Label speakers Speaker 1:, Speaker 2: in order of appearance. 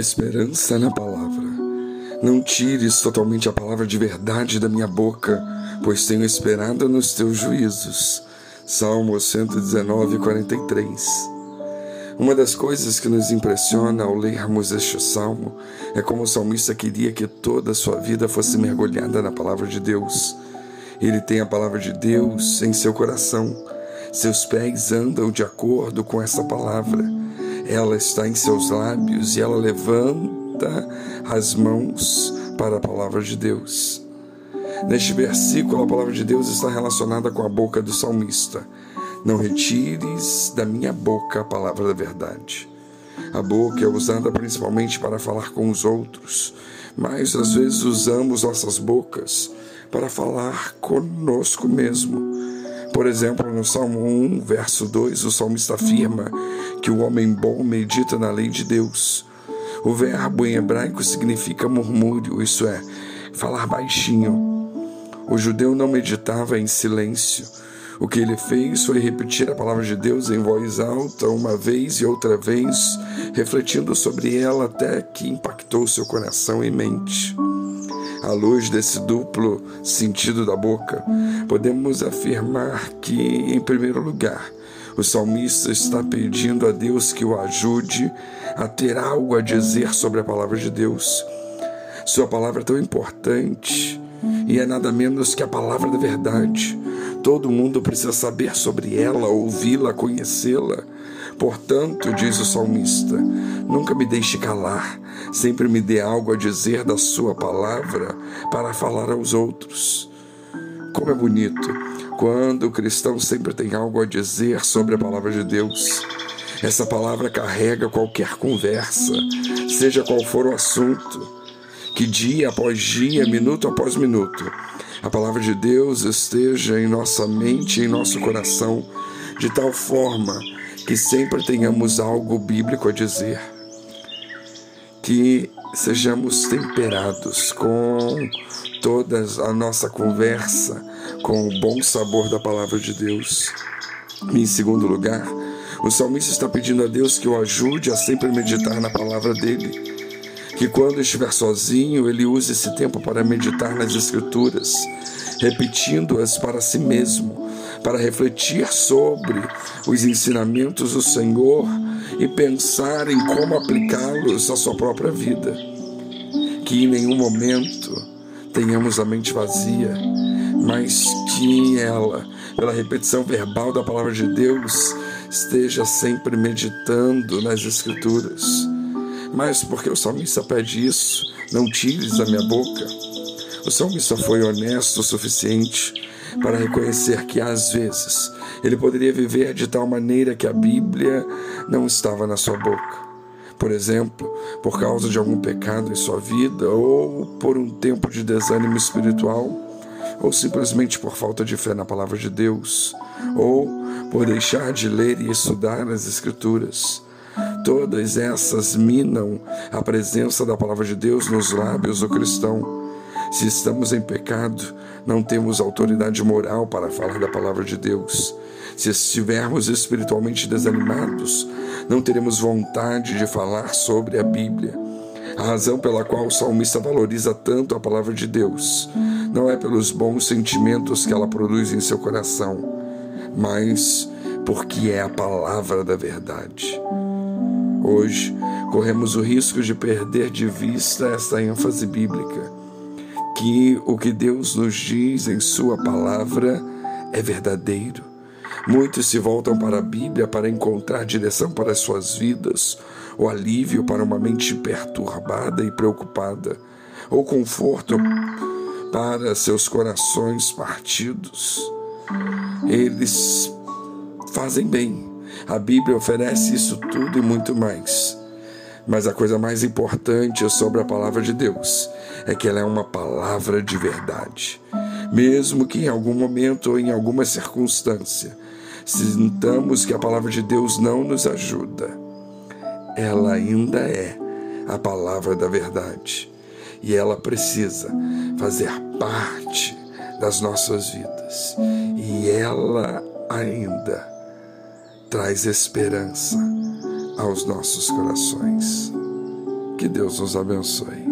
Speaker 1: Esperança na palavra. Não tires totalmente a palavra de verdade da minha boca, pois tenho esperado nos teus juízos. Salmo 119, 43. Uma das coisas que nos impressiona ao lermos este salmo é como o salmista queria que toda a sua vida fosse mergulhada na palavra de Deus. Ele tem a palavra de Deus em seu coração. Seus pés andam de acordo com essa palavra ela está em seus lábios e ela levanta as mãos para a palavra de Deus. Neste versículo, a palavra de Deus está relacionada com a boca do salmista. Não retires da minha boca a palavra da verdade. A boca é usada principalmente para falar com os outros, mas às vezes usamos nossas bocas para falar conosco mesmo. Por exemplo, no Salmo 1, verso 2, o salmista afirma que o homem bom medita na lei de Deus. O verbo em hebraico significa murmúrio, isso é, falar baixinho. O judeu não meditava em silêncio. O que ele fez foi repetir a palavra de Deus em voz alta, uma vez e outra vez, refletindo sobre ela até que impactou seu coração e mente. À luz desse duplo sentido da boca, podemos afirmar que, em primeiro lugar, o salmista está pedindo a Deus que o ajude a ter algo a dizer sobre a palavra de Deus. Sua palavra é tão importante e é nada menos que a palavra da verdade. Todo mundo precisa saber sobre ela, ouvi-la, conhecê-la. Portanto, diz o salmista, nunca me deixe calar, sempre me dê algo a dizer da sua palavra para falar aos outros. Como é bonito quando o cristão sempre tem algo a dizer sobre a palavra de Deus. Essa palavra carrega qualquer conversa, seja qual for o assunto, que dia após dia, minuto após minuto, a palavra de Deus esteja em nossa mente e em nosso coração, de tal forma que sempre tenhamos algo bíblico a dizer, que sejamos temperados com toda a nossa conversa, com o bom sabor da palavra de Deus. Em segundo lugar, o salmista está pedindo a Deus que o ajude a sempre meditar na palavra dele. Que quando estiver sozinho, ele use esse tempo para meditar nas Escrituras, repetindo-as para si mesmo, para refletir sobre os ensinamentos do Senhor e pensar em como aplicá-los à sua própria vida. Que em nenhum momento tenhamos a mente vazia, mas que ela, pela repetição verbal da palavra de Deus, esteja sempre meditando nas Escrituras. Mas porque o salmista pede isso, não tires da minha boca. O salmista foi honesto o suficiente para reconhecer que às vezes ele poderia viver de tal maneira que a Bíblia não estava na sua boca. Por exemplo, por causa de algum pecado em sua vida, ou por um tempo de desânimo espiritual, ou simplesmente por falta de fé na palavra de Deus, ou por deixar de ler e estudar as Escrituras. Todas essas minam a presença da palavra de Deus nos lábios do cristão se estamos em pecado, não temos autoridade moral para falar da palavra de Deus. Se estivermos espiritualmente desanimados, não teremos vontade de falar sobre a Bíblia. A razão pela qual o salmista valoriza tanto a palavra de Deus não é pelos bons sentimentos que ela produz em seu coração, mas porque é a palavra da verdade. Hoje, corremos o risco de perder de vista esta ênfase bíblica que o que Deus nos diz em Sua palavra é verdadeiro. Muitos se voltam para a Bíblia para encontrar direção para as suas vidas, ou alívio para uma mente perturbada e preocupada, ou conforto para seus corações partidos. Eles fazem bem. A Bíblia oferece isso tudo e muito mais. Mas a coisa mais importante sobre a palavra de Deus é que ela é uma palavra de verdade. Mesmo que em algum momento ou em alguma circunstância sintamos que a palavra de Deus não nos ajuda, ela ainda é a palavra da verdade e ela precisa fazer parte das nossas vidas e ela ainda traz esperança aos nossos corações. Que Deus nos abençoe.